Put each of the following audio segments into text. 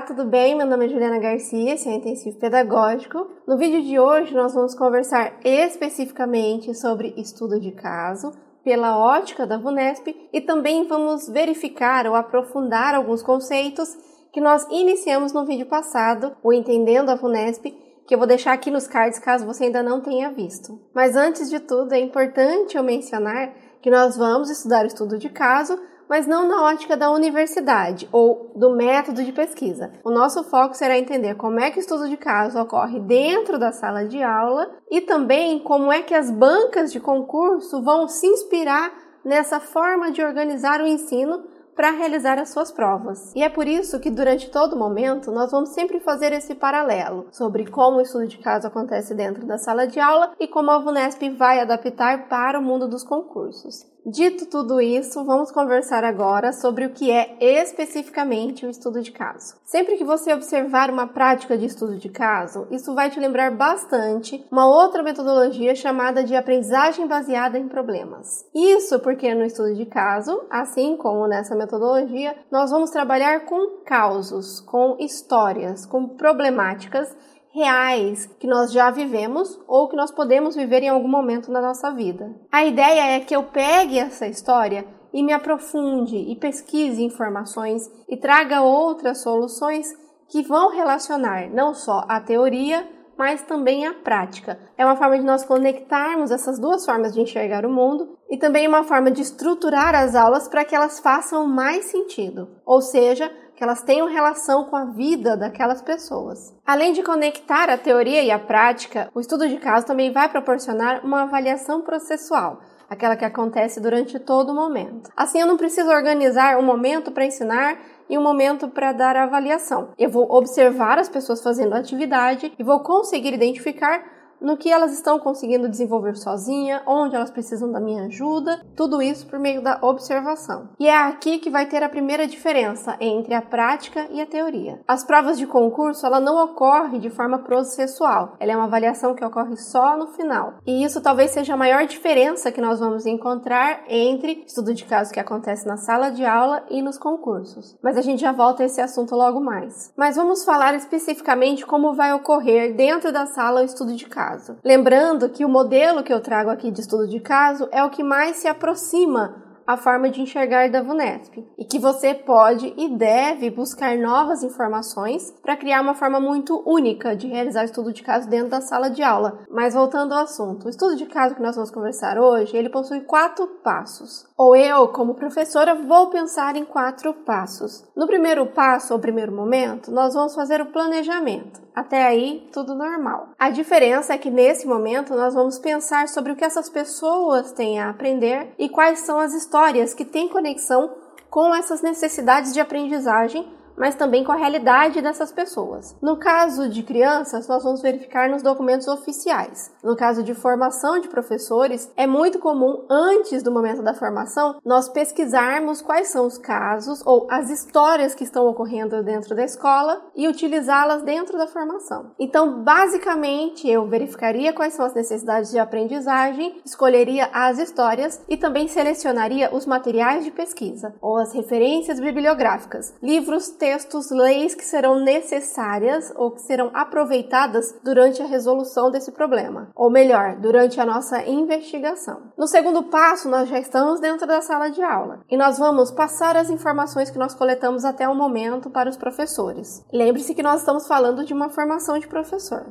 Olá, tudo bem? Meu nome é Juliana Garcia, esse é o Intensivo Pedagógico. No vídeo de hoje nós vamos conversar especificamente sobre estudo de caso pela ótica da VUNESP e também vamos verificar ou aprofundar alguns conceitos que nós iniciamos no vídeo passado, o Entendendo a VUNESP, que eu vou deixar aqui nos cards caso você ainda não tenha visto. Mas antes de tudo, é importante eu mencionar que nós vamos estudar o estudo de caso mas não na ótica da universidade ou do método de pesquisa. O nosso foco será entender como é que o estudo de caso ocorre dentro da sala de aula e também como é que as bancas de concurso vão se inspirar nessa forma de organizar o ensino para realizar as suas provas. E é por isso que durante todo momento nós vamos sempre fazer esse paralelo sobre como o estudo de caso acontece dentro da sala de aula e como a VUNESP vai adaptar para o mundo dos concursos. Dito tudo isso, vamos conversar agora sobre o que é especificamente o estudo de caso. Sempre que você observar uma prática de estudo de caso, isso vai te lembrar bastante uma outra metodologia chamada de aprendizagem baseada em problemas. Isso porque no estudo de caso, assim como nessa metodologia, nós vamos trabalhar com causos, com histórias, com problemáticas reais que nós já vivemos ou que nós podemos viver em algum momento na nossa vida. A ideia é que eu pegue essa história e me aprofunde e pesquise informações e traga outras soluções que vão relacionar não só a teoria, mas também a prática. É uma forma de nós conectarmos essas duas formas de enxergar o mundo e também uma forma de estruturar as aulas para que elas façam mais sentido, ou seja, que elas tenham relação com a vida daquelas pessoas. Além de conectar a teoria e a prática, o estudo de caso também vai proporcionar uma avaliação processual, aquela que acontece durante todo o momento. Assim, eu não preciso organizar um momento para ensinar e um momento para dar a avaliação. Eu vou observar as pessoas fazendo a atividade e vou conseguir identificar no que elas estão conseguindo desenvolver sozinha, onde elas precisam da minha ajuda, tudo isso por meio da observação. E é aqui que vai ter a primeira diferença entre a prática e a teoria. As provas de concurso, ela não ocorre de forma processual. Ela é uma avaliação que ocorre só no final. E isso talvez seja a maior diferença que nós vamos encontrar entre estudo de caso que acontece na sala de aula e nos concursos. Mas a gente já volta a esse assunto logo mais. Mas vamos falar especificamente como vai ocorrer dentro da sala o estudo de caso caso. Lembrando que o modelo que eu trago aqui de estudo de caso é o que mais se aproxima a forma de enxergar da VUNESP e que você pode e deve buscar novas informações para criar uma forma muito única de realizar estudo de caso dentro da sala de aula. Mas voltando ao assunto, o estudo de caso que nós vamos conversar hoje, ele possui quatro passos. Ou eu, como professora, vou pensar em quatro passos. No primeiro passo, ou primeiro momento, nós vamos fazer o planejamento. Até aí, tudo normal. A diferença é que nesse momento nós vamos pensar sobre o que essas pessoas têm a aprender e quais são as histórias que têm conexão com essas necessidades de aprendizagem mas também com a realidade dessas pessoas. No caso de crianças, nós vamos verificar nos documentos oficiais. No caso de formação de professores, é muito comum, antes do momento da formação, nós pesquisarmos quais são os casos ou as histórias que estão ocorrendo dentro da escola e utilizá-las dentro da formação. Então, basicamente, eu verificaria quais são as necessidades de aprendizagem, escolheria as histórias e também selecionaria os materiais de pesquisa ou as referências bibliográficas, livros, textos textos, leis que serão necessárias ou que serão aproveitadas durante a resolução desse problema, ou melhor, durante a nossa investigação. No segundo passo, nós já estamos dentro da sala de aula e nós vamos passar as informações que nós coletamos até o momento para os professores. Lembre-se que nós estamos falando de uma formação de professor.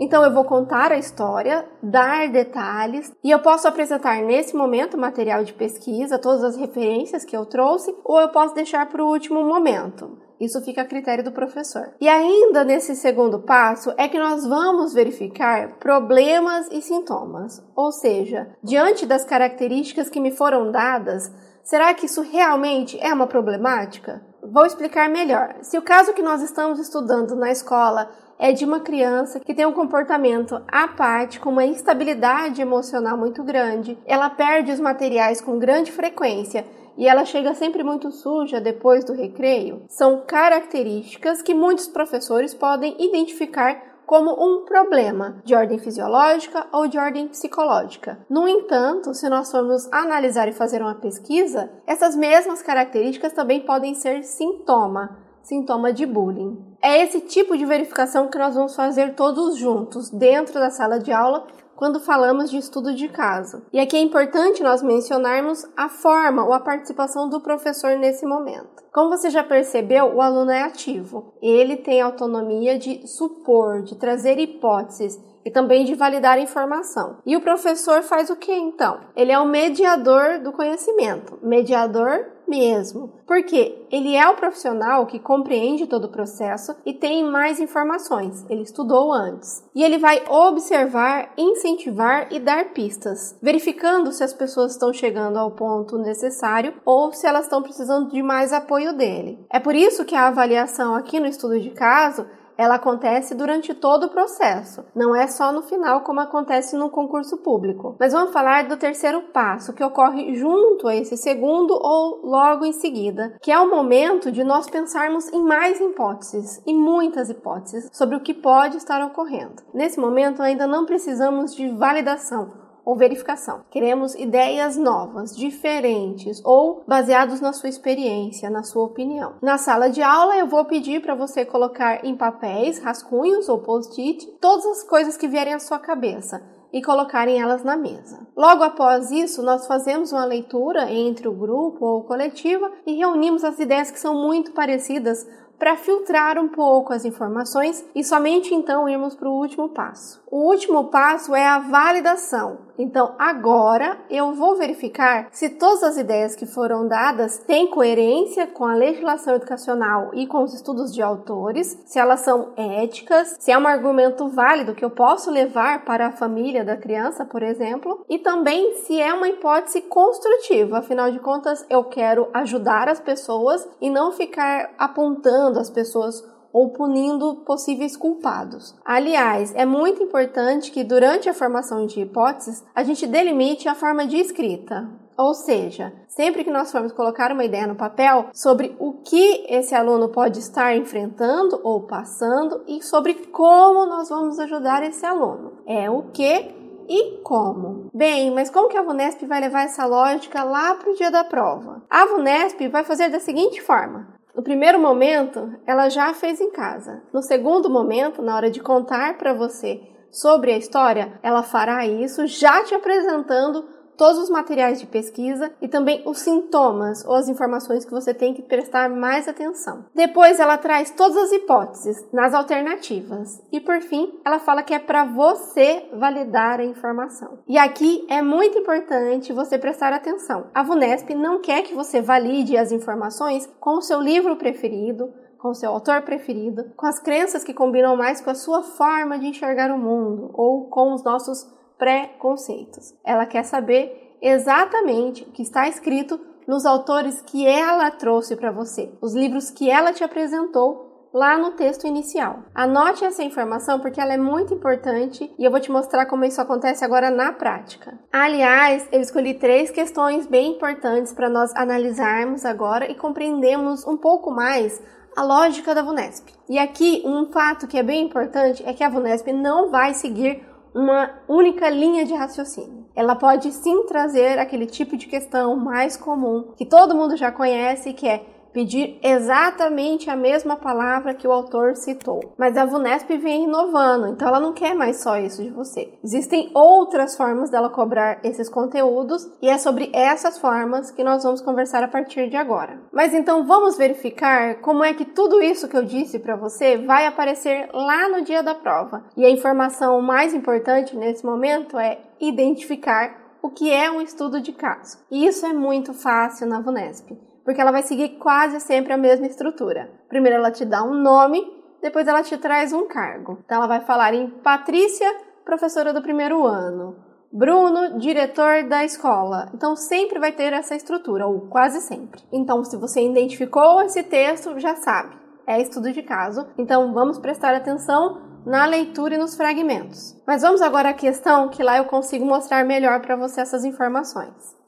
Então eu vou contar a história, dar detalhes e eu posso apresentar nesse momento material de pesquisa, todas as referências que eu trouxe, ou eu posso deixar para o último momento. Isso fica a critério do professor. E ainda nesse segundo passo é que nós vamos verificar problemas e sintomas. Ou seja, diante das características que me foram dadas, será que isso realmente é uma problemática? Vou explicar melhor. Se o caso que nós estamos estudando na escola é de uma criança que tem um comportamento apático, uma instabilidade emocional muito grande, ela perde os materiais com grande frequência e ela chega sempre muito suja depois do recreio, são características que muitos professores podem identificar como um problema de ordem fisiológica ou de ordem psicológica. No entanto, se nós formos analisar e fazer uma pesquisa, essas mesmas características também podem ser sintoma sintoma de bullying. É esse tipo de verificação que nós vamos fazer todos juntos dentro da sala de aula quando falamos de estudo de caso. E aqui é importante nós mencionarmos a forma ou a participação do professor nesse momento. Como você já percebeu, o aluno é ativo. Ele tem autonomia de supor, de trazer hipóteses e também de validar informação. E o professor faz o que então? Ele é o mediador do conhecimento, mediador mesmo. Porque ele é o profissional que compreende todo o processo e tem mais informações. Ele estudou antes. E ele vai observar, incentivar e dar pistas, verificando se as pessoas estão chegando ao ponto necessário ou se elas estão precisando de mais apoio dele. É por isso que a avaliação aqui no estudo de caso ela acontece durante todo o processo, não é só no final como acontece no concurso público. Mas vamos falar do terceiro passo, que ocorre junto a esse segundo ou logo em seguida, que é o momento de nós pensarmos em mais hipóteses, e muitas hipóteses, sobre o que pode estar ocorrendo. Nesse momento ainda não precisamos de validação ou verificação. Queremos ideias novas, diferentes ou baseados na sua experiência, na sua opinião. Na sala de aula, eu vou pedir para você colocar em papéis, rascunhos ou post-it todas as coisas que vierem à sua cabeça e colocarem elas na mesa. Logo após isso, nós fazemos uma leitura entre o grupo ou coletiva e reunimos as ideias que são muito parecidas para filtrar um pouco as informações e somente então irmos para o último passo. O último passo é a validação. Então, agora eu vou verificar se todas as ideias que foram dadas têm coerência com a legislação educacional e com os estudos de autores, se elas são éticas, se é um argumento válido que eu posso levar para a família da criança, por exemplo, e também se é uma hipótese construtiva. Afinal de contas, eu quero ajudar as pessoas e não ficar apontando as pessoas ou punindo possíveis culpados. Aliás, é muito importante que durante a formação de hipóteses a gente delimite a forma de escrita. Ou seja, sempre que nós formos colocar uma ideia no papel sobre o que esse aluno pode estar enfrentando ou passando e sobre como nós vamos ajudar esse aluno. É o que e como. Bem, mas como que a VUNESP vai levar essa lógica lá para o dia da prova? A VUNESP vai fazer da seguinte forma: no primeiro momento, ela já fez em casa. No segundo momento, na hora de contar para você sobre a história, ela fará isso já te apresentando todos os materiais de pesquisa e também os sintomas ou as informações que você tem que prestar mais atenção. Depois ela traz todas as hipóteses nas alternativas e por fim ela fala que é para você validar a informação. E aqui é muito importante você prestar atenção. A VUNESP não quer que você valide as informações com o seu livro preferido, com o seu autor preferido, com as crenças que combinam mais com a sua forma de enxergar o mundo ou com os nossos pré-conceitos. Ela quer saber exatamente o que está escrito nos autores que ela trouxe para você, os livros que ela te apresentou lá no texto inicial. Anote essa informação porque ela é muito importante e eu vou te mostrar como isso acontece agora na prática. Aliás, eu escolhi três questões bem importantes para nós analisarmos agora e compreendermos um pouco mais a lógica da VUNESP. E aqui um fato que é bem importante é que a VUNESP não vai seguir uma única linha de raciocínio. Ela pode sim trazer aquele tipo de questão mais comum que todo mundo já conhece, que é pedir exatamente a mesma palavra que o autor citou. Mas a VUNESP vem inovando, então ela não quer mais só isso de você. Existem outras formas dela cobrar esses conteúdos e é sobre essas formas que nós vamos conversar a partir de agora. Mas então vamos verificar como é que tudo isso que eu disse para você vai aparecer lá no dia da prova. E a informação mais importante nesse momento é identificar o que é um estudo de caso. E isso é muito fácil na VUNESP porque ela vai seguir quase sempre a mesma estrutura. Primeiro ela te dá um nome, depois ela te traz um cargo. Então ela vai falar em Patrícia, professora do primeiro ano. Bruno, diretor da escola. Então sempre vai ter essa estrutura, ou quase sempre. Então, se você identificou esse texto, já sabe, é estudo de caso. Então vamos prestar atenção na leitura e nos fragmentos. Mas vamos agora à questão que lá eu consigo mostrar melhor para você essas informações.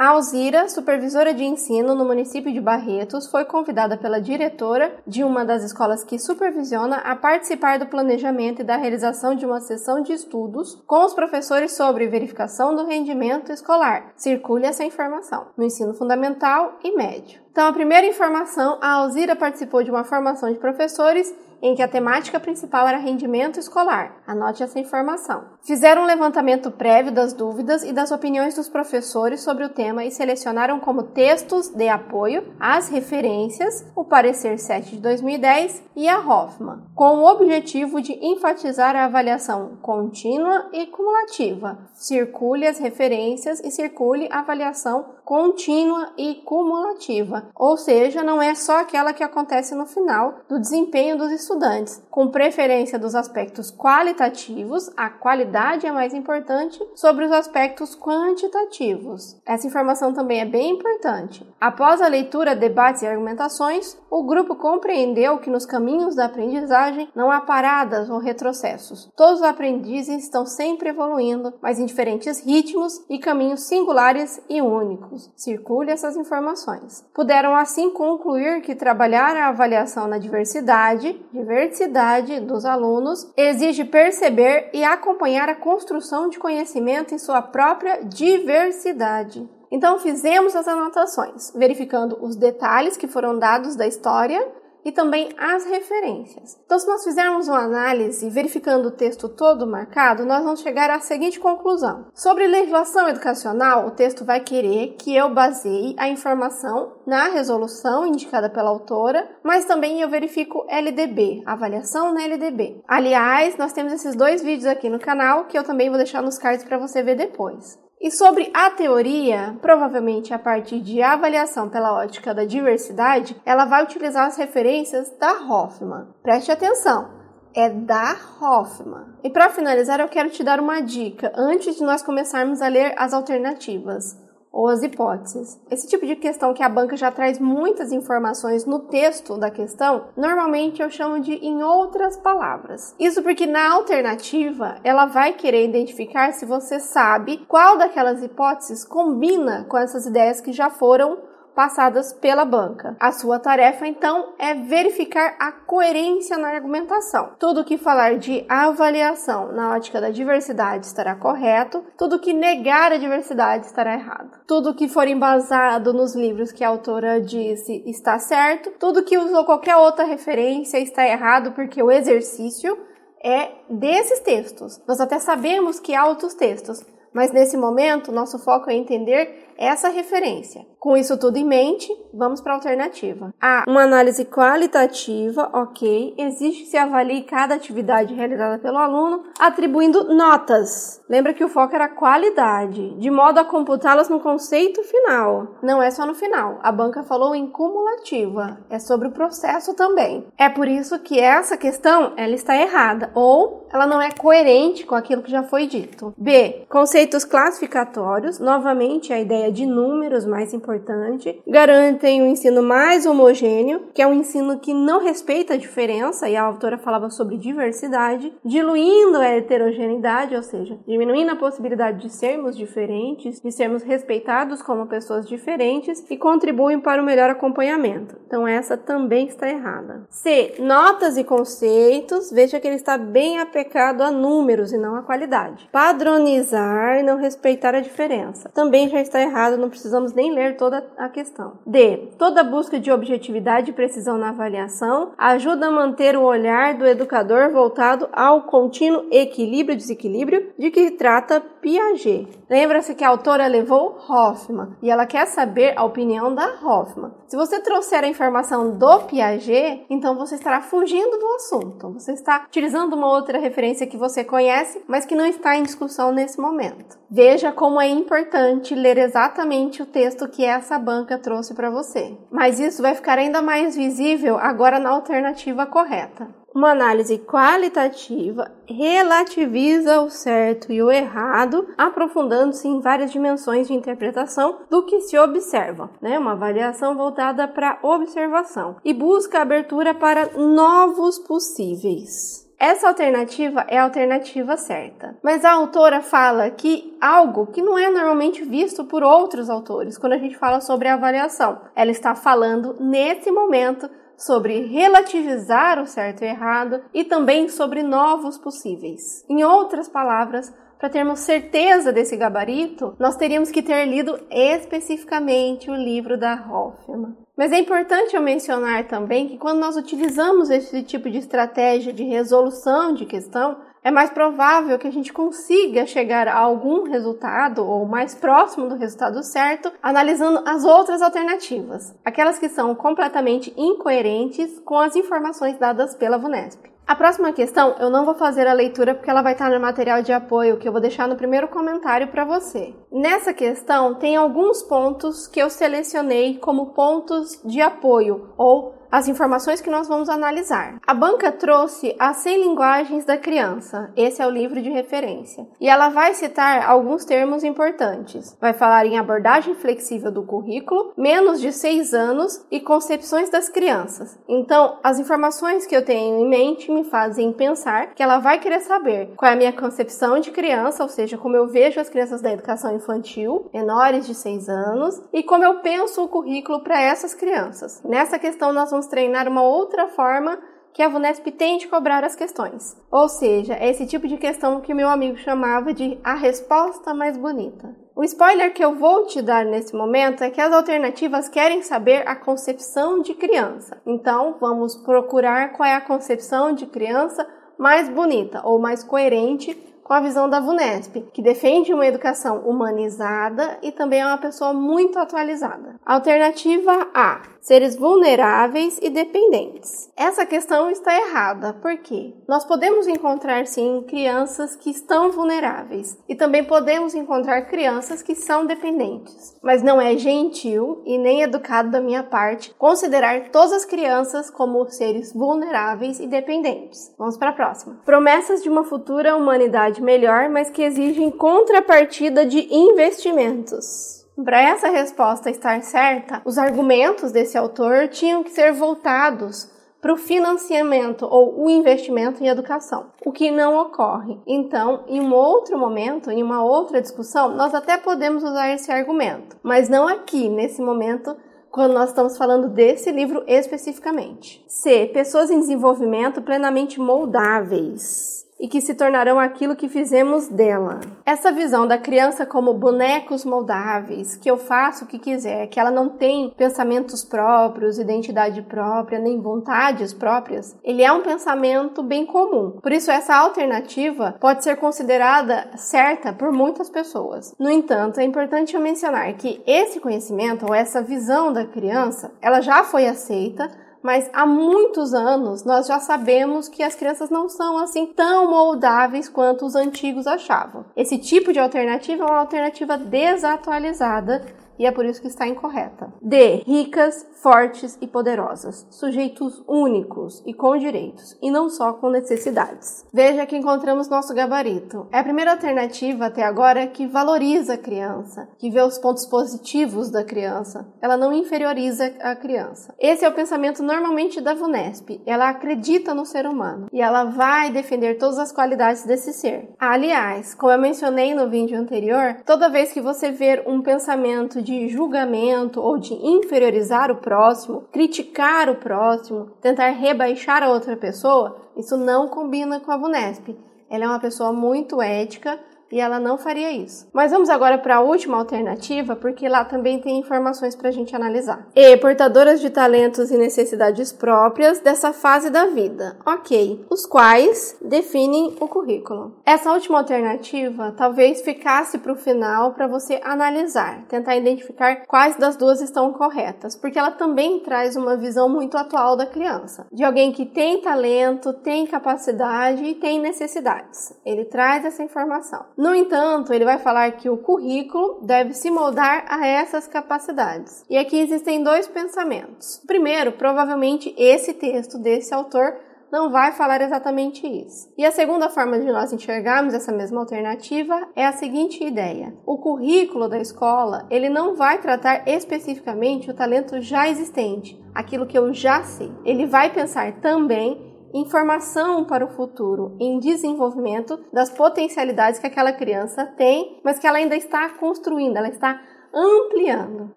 A Alzira, supervisora de ensino no município de Barretos, foi convidada pela diretora de uma das escolas que supervisiona a participar do planejamento e da realização de uma sessão de estudos com os professores sobre verificação do rendimento escolar. Circule essa informação no ensino fundamental e médio. Então, a primeira informação, a Alzira participou de uma formação de professores em que a temática principal era rendimento escolar. Anote essa informação. Fizeram um levantamento prévio das dúvidas e das opiniões dos professores sobre o tema e selecionaram como textos de apoio as referências, o parecer 7 de 2010 e a Hoffman, com o objetivo de enfatizar a avaliação contínua e cumulativa. Circule as referências e circule a avaliação contínua e cumulativa, ou seja, não é só aquela que acontece no final do desempenho dos estudantes, com preferência dos aspectos qualitativos, a qualidade é mais importante sobre os aspectos quantitativos. Essa informação também é bem importante. Após a leitura, debates e argumentações, o grupo compreendeu que nos caminhos da aprendizagem não há paradas ou retrocessos. Todos os aprendizes estão sempre evoluindo, mas em diferentes ritmos e caminhos singulares e únicos circule essas informações. Puderam assim concluir que trabalhar a avaliação na diversidade, diversidade dos alunos, exige perceber e acompanhar a construção de conhecimento em sua própria diversidade. Então fizemos as anotações, verificando os detalhes que foram dados da história e também as referências. Então, se nós fizermos uma análise verificando o texto todo marcado, nós vamos chegar à seguinte conclusão. Sobre legislação educacional, o texto vai querer que eu baseie a informação na resolução indicada pela autora, mas também eu verifico LDB, avaliação na LDB. Aliás, nós temos esses dois vídeos aqui no canal que eu também vou deixar nos cards para você ver depois. E sobre a teoria, provavelmente a partir de avaliação pela ótica da diversidade, ela vai utilizar as referências da Hoffman. Preste atenção, é da Hoffman. E para finalizar, eu quero te dar uma dica antes de nós começarmos a ler as alternativas ou as hipóteses. Esse tipo de questão que a banca já traz muitas informações no texto da questão, normalmente eu chamo de em outras palavras. Isso porque na alternativa ela vai querer identificar se você sabe qual daquelas hipóteses combina com essas ideias que já foram passadas pela banca. A sua tarefa, então, é verificar a coerência na argumentação. Tudo que falar de avaliação na ótica da diversidade estará correto, tudo que negar a diversidade estará errado. Tudo que for embasado nos livros que a autora disse está certo, tudo que usou qualquer outra referência está errado porque o exercício é desses textos. Nós até sabemos que há outros textos, mas nesse momento nosso foco é entender essa referência. Com isso tudo em mente, vamos para a alternativa. A. Uma análise qualitativa, ok. Exige que se avalie cada atividade realizada pelo aluno, atribuindo notas. Lembra que o foco era qualidade, de modo a computá-las no conceito final. Não é só no final. A banca falou em cumulativa, é sobre o processo também. É por isso que essa questão ela está errada ou ela não é coerente com aquilo que já foi dito. B. Conceitos classificatórios, novamente a ideia de números mais importante, garantem um ensino mais homogêneo, que é um ensino que não respeita a diferença, e a autora falava sobre diversidade, diluindo a heterogeneidade, ou seja, diminuindo a possibilidade de sermos diferentes, de sermos respeitados como pessoas diferentes e contribuem para o melhor acompanhamento. Então essa também está errada. C. Notas e conceitos, veja que ele está bem apecado a números e não a qualidade. Padronizar e não respeitar a diferença. Também já está errado não precisamos nem ler toda a questão. D. Toda busca de objetividade e precisão na avaliação ajuda a manter o olhar do educador voltado ao contínuo equilíbrio e desequilíbrio de que trata Piaget. Lembra-se que a autora levou Hoffman e ela quer saber a opinião da Hoffman. Se você trouxer a informação do Piaget, então você estará fugindo do assunto. Você está utilizando uma outra referência que você conhece, mas que não está em discussão nesse momento. Veja como é importante ler exatamente o texto que essa banca trouxe para você. Mas isso vai ficar ainda mais visível agora na alternativa correta. Uma análise qualitativa relativiza o certo e o errado, aprofundando-se em várias dimensões de interpretação do que se observa, né? Uma avaliação voltada para observação e busca abertura para novos possíveis. Essa alternativa é a alternativa certa. Mas a autora fala que algo que não é normalmente visto por outros autores quando a gente fala sobre avaliação. Ela está falando nesse momento sobre relativizar o certo e errado e também sobre novos possíveis. Em outras palavras, para termos certeza desse gabarito, nós teríamos que ter lido especificamente o livro da Hoffman. Mas é importante eu mencionar também que quando nós utilizamos esse tipo de estratégia de resolução de questão, é mais provável que a gente consiga chegar a algum resultado ou mais próximo do resultado certo, analisando as outras alternativas, aquelas que são completamente incoerentes com as informações dadas pela VUNESP. A próxima questão eu não vou fazer a leitura porque ela vai estar no material de apoio que eu vou deixar no primeiro comentário para você. Nessa questão tem alguns pontos que eu selecionei como pontos de apoio ou as informações que nós vamos analisar. A banca trouxe as 100 linguagens da criança. Esse é o livro de referência. E ela vai citar alguns termos importantes. Vai falar em abordagem flexível do currículo, menos de 6 anos e concepções das crianças. Então, as informações que eu tenho em mente me fazem pensar que ela vai querer saber qual é a minha concepção de criança, ou seja, como eu vejo as crianças da educação infantil, menores de 6 anos, e como eu penso o currículo para essas crianças. Nessa questão nós vamos vamos treinar uma outra forma que a VUNESP tem de cobrar as questões. Ou seja, é esse tipo de questão que meu amigo chamava de a resposta mais bonita. O spoiler que eu vou te dar nesse momento é que as alternativas querem saber a concepção de criança. Então, vamos procurar qual é a concepção de criança mais bonita ou mais coerente com a visão da VUNESP, que defende uma educação humanizada e também é uma pessoa muito atualizada. Alternativa A: seres vulneráveis e dependentes. Essa questão está errada, porque nós podemos encontrar sim crianças que estão vulneráveis e também podemos encontrar crianças que são dependentes, mas não é gentil e nem educado da minha parte considerar todas as crianças como seres vulneráveis e dependentes. Vamos para a próxima. Promessas de uma futura humanidade melhor, mas que exigem contrapartida de investimentos. Para essa resposta estar certa, os argumentos desse autor tinham que ser voltados para o financiamento ou o investimento em educação, o que não ocorre. Então, em um outro momento, em uma outra discussão, nós até podemos usar esse argumento, mas não aqui, nesse momento, quando nós estamos falando desse livro especificamente. C. Pessoas em desenvolvimento plenamente moldáveis e que se tornarão aquilo que fizemos dela. Essa visão da criança como bonecos moldáveis, que eu faço o que quiser, que ela não tem pensamentos próprios, identidade própria, nem vontades próprias, ele é um pensamento bem comum. Por isso, essa alternativa pode ser considerada certa por muitas pessoas. No entanto, é importante eu mencionar que esse conhecimento ou essa visão da criança, ela já foi aceita mas há muitos anos nós já sabemos que as crianças não são assim tão moldáveis quanto os antigos achavam. Esse tipo de alternativa é uma alternativa desatualizada e é por isso que está incorreta. D. Ricas, fortes e poderosas, sujeitos únicos e com direitos, e não só com necessidades. Veja que encontramos nosso gabarito. É a primeira alternativa até agora que valoriza a criança, que vê os pontos positivos da criança. Ela não inferioriza a criança. Esse é o pensamento normalmente da VUNESP. Ela acredita no ser humano e ela vai defender todas as qualidades desse ser. Aliás, como eu mencionei no vídeo anterior, toda vez que você ver um pensamento de julgamento ou de inferiorizar o próximo, criticar o próximo, tentar rebaixar a outra pessoa, isso não combina com a Vunesp. Ela é uma pessoa muito ética, e ela não faria isso. Mas vamos agora para a última alternativa, porque lá também tem informações para a gente analisar. E portadoras de talentos e necessidades próprias dessa fase da vida. Ok, os quais definem o currículo. Essa última alternativa talvez ficasse para o final para você analisar, tentar identificar quais das duas estão corretas, porque ela também traz uma visão muito atual da criança, de alguém que tem talento, tem capacidade e tem necessidades. Ele traz essa informação. No entanto, ele vai falar que o currículo deve se moldar a essas capacidades. E aqui existem dois pensamentos. Primeiro, provavelmente esse texto desse autor não vai falar exatamente isso. E a segunda forma de nós enxergarmos essa mesma alternativa é a seguinte ideia: o currículo da escola ele não vai tratar especificamente o talento já existente, aquilo que eu já sei. Ele vai pensar também informação para o futuro, em desenvolvimento das potencialidades que aquela criança tem, mas que ela ainda está construindo, ela está ampliando.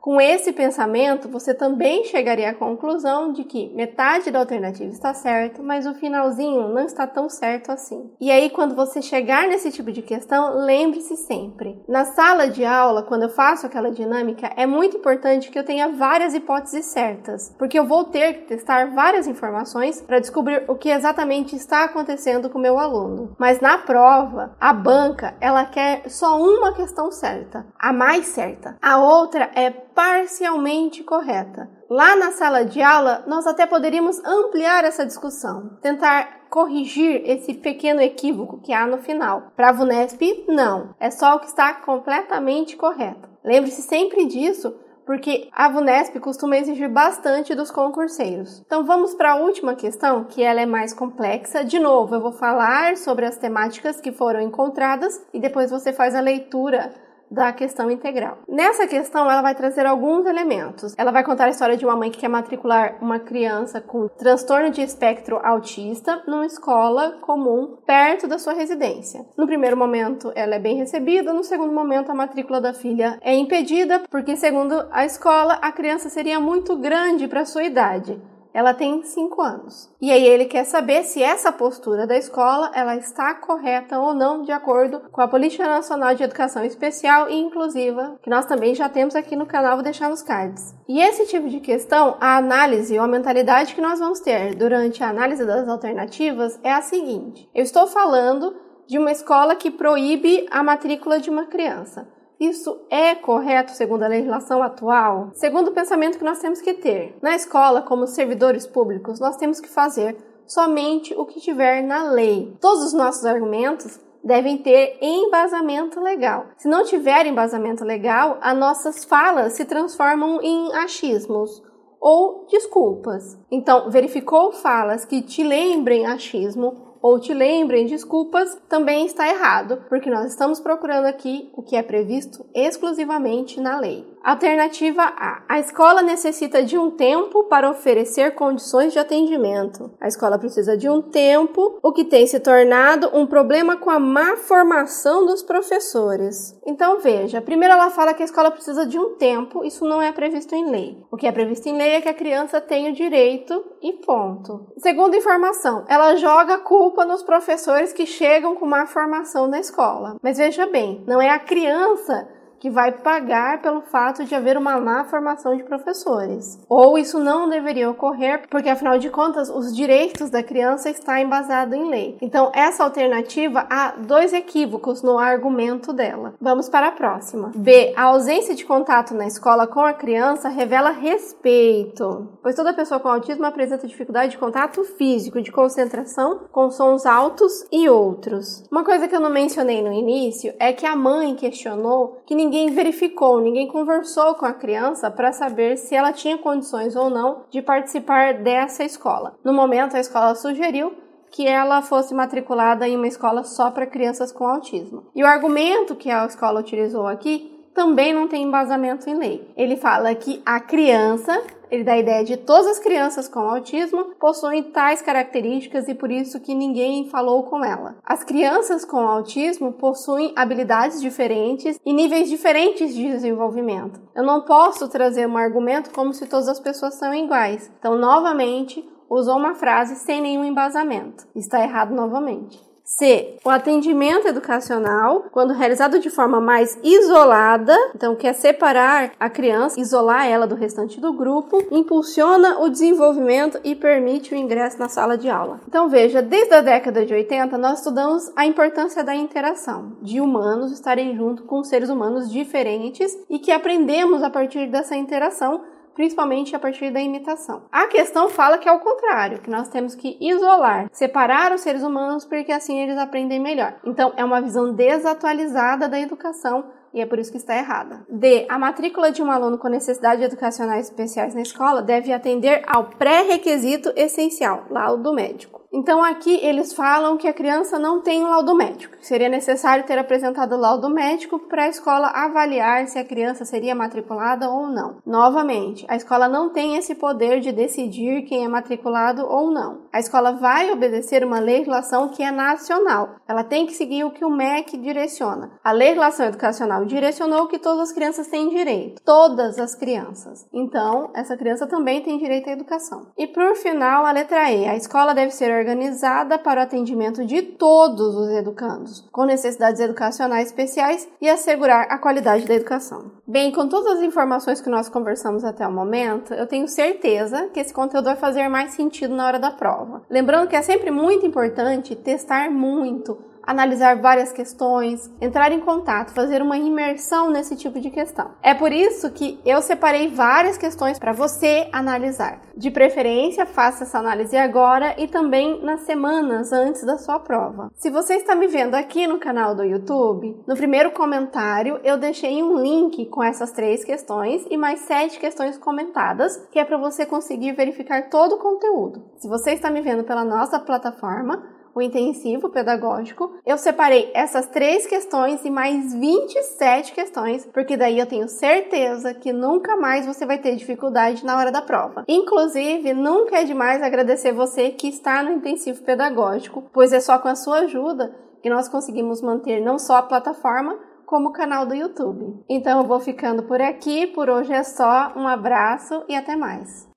Com esse pensamento, você também chegaria à conclusão de que metade da alternativa está certo, mas o finalzinho não está tão certo assim. E aí, quando você chegar nesse tipo de questão, lembre-se sempre: na sala de aula, quando eu faço aquela dinâmica, é muito importante que eu tenha várias hipóteses certas, porque eu vou ter que testar várias informações para descobrir o que exatamente está acontecendo com o meu aluno. Mas na prova, a banca, ela quer só uma questão certa, a mais certa a outra é parcialmente correta. Lá na sala de aula, nós até poderíamos ampliar essa discussão, tentar corrigir esse pequeno equívoco que há no final. Para a VUNESP, não, é só o que está completamente correto. Lembre-se sempre disso, porque a VUNESP costuma exigir bastante dos concurseiros. Então vamos para a última questão, que ela é mais complexa. De novo, eu vou falar sobre as temáticas que foram encontradas e depois você faz a leitura da questão integral. Nessa questão, ela vai trazer alguns elementos. Ela vai contar a história de uma mãe que quer matricular uma criança com transtorno de espectro autista numa escola comum perto da sua residência. No primeiro momento, ela é bem recebida, no segundo momento, a matrícula da filha é impedida porque, segundo a escola, a criança seria muito grande para sua idade ela tem 5 anos. E aí ele quer saber se essa postura da escola ela está correta ou não de acordo com a Política Nacional de Educação Especial e Inclusiva, que nós também já temos aqui no canal, vou deixar nos cards. E esse tipo de questão, a análise ou a mentalidade que nós vamos ter durante a análise das alternativas é a seguinte: eu estou falando de uma escola que proíbe a matrícula de uma criança. Isso é correto segundo a legislação atual? Segundo o pensamento que nós temos que ter. Na escola, como servidores públicos, nós temos que fazer somente o que tiver na lei. Todos os nossos argumentos devem ter embasamento legal. Se não tiver embasamento legal, as nossas falas se transformam em achismos ou desculpas. Então, verificou falas que te lembrem achismo ou te lembrem desculpas, também está errado, porque nós estamos procurando aqui o que é previsto exclusivamente na lei. Alternativa A. A escola necessita de um tempo para oferecer condições de atendimento. A escola precisa de um tempo, o que tem se tornado um problema com a má formação dos professores. Então veja, primeiro ela fala que a escola precisa de um tempo, isso não é previsto em lei. O que é previsto em lei é que a criança tem o direito e ponto. Segunda informação, ela joga a culpa nos professores que chegam com má formação na escola. Mas veja bem, não é a criança que vai pagar pelo fato de haver uma má formação de professores. Ou isso não deveria ocorrer, porque afinal de contas os direitos da criança está embasado em lei. Então, essa alternativa há dois equívocos no argumento dela. Vamos para a próxima. B. A ausência de contato na escola com a criança revela respeito, pois toda pessoa com autismo apresenta dificuldade de contato físico, de concentração com sons altos e outros. Uma coisa que eu não mencionei no início é que a mãe questionou que ninguém ninguém verificou, ninguém conversou com a criança para saber se ela tinha condições ou não de participar dessa escola. No momento, a escola sugeriu que ela fosse matriculada em uma escola só para crianças com autismo. E o argumento que a escola utilizou aqui também não tem embasamento em lei. Ele fala que a criança, ele dá a ideia de todas as crianças com autismo possuem tais características e por isso que ninguém falou com ela. As crianças com autismo possuem habilidades diferentes e níveis diferentes de desenvolvimento. Eu não posso trazer um argumento como se todas as pessoas são iguais. Então, novamente, usou uma frase sem nenhum embasamento. Está errado novamente. C. O atendimento educacional, quando realizado de forma mais isolada, então quer separar a criança, isolar ela do restante do grupo, impulsiona o desenvolvimento e permite o ingresso na sala de aula. Então veja, desde a década de 80 nós estudamos a importância da interação, de humanos estarem junto com seres humanos diferentes e que aprendemos a partir dessa interação principalmente a partir da imitação. A questão fala que é o contrário, que nós temos que isolar, separar os seres humanos porque assim eles aprendem melhor. Então é uma visão desatualizada da educação e é por isso que está errada. D. A matrícula de um aluno com necessidades educacionais especiais na escola deve atender ao pré-requisito essencial, laudo médico. Então aqui eles falam que a criança não tem um laudo médico. Seria necessário ter apresentado o laudo médico para a escola avaliar se a criança seria matriculada ou não. Novamente, a escola não tem esse poder de decidir quem é matriculado ou não. A escola vai obedecer uma legislação que é nacional. Ela tem que seguir o que o MEC direciona. A legislação educacional direcionou que todas as crianças têm direito. Todas as crianças. Então, essa criança também tem direito à educação. E por final, a letra E. A escola deve ser organizada para o atendimento de todos os educandos com necessidades educacionais especiais e assegurar a qualidade da educação. Bem, com todas as informações que nós conversamos até o momento, eu tenho certeza que esse conteúdo vai fazer mais sentido na hora da prova. Lembrando que é sempre muito importante testar muito analisar várias questões, entrar em contato, fazer uma imersão nesse tipo de questão. É por isso que eu separei várias questões para você analisar. De preferência, faça essa análise agora e também nas semanas antes da sua prova. Se você está me vendo aqui no canal do YouTube, no primeiro comentário eu deixei um link com essas três questões e mais sete questões comentadas, que é para você conseguir verificar todo o conteúdo. Se você está me vendo pela nossa plataforma, o intensivo pedagógico, eu separei essas três questões e mais 27 questões, porque daí eu tenho certeza que nunca mais você vai ter dificuldade na hora da prova. Inclusive, nunca é demais agradecer você que está no intensivo pedagógico, pois é só com a sua ajuda que nós conseguimos manter não só a plataforma, como o canal do YouTube. Então eu vou ficando por aqui, por hoje é só, um abraço e até mais.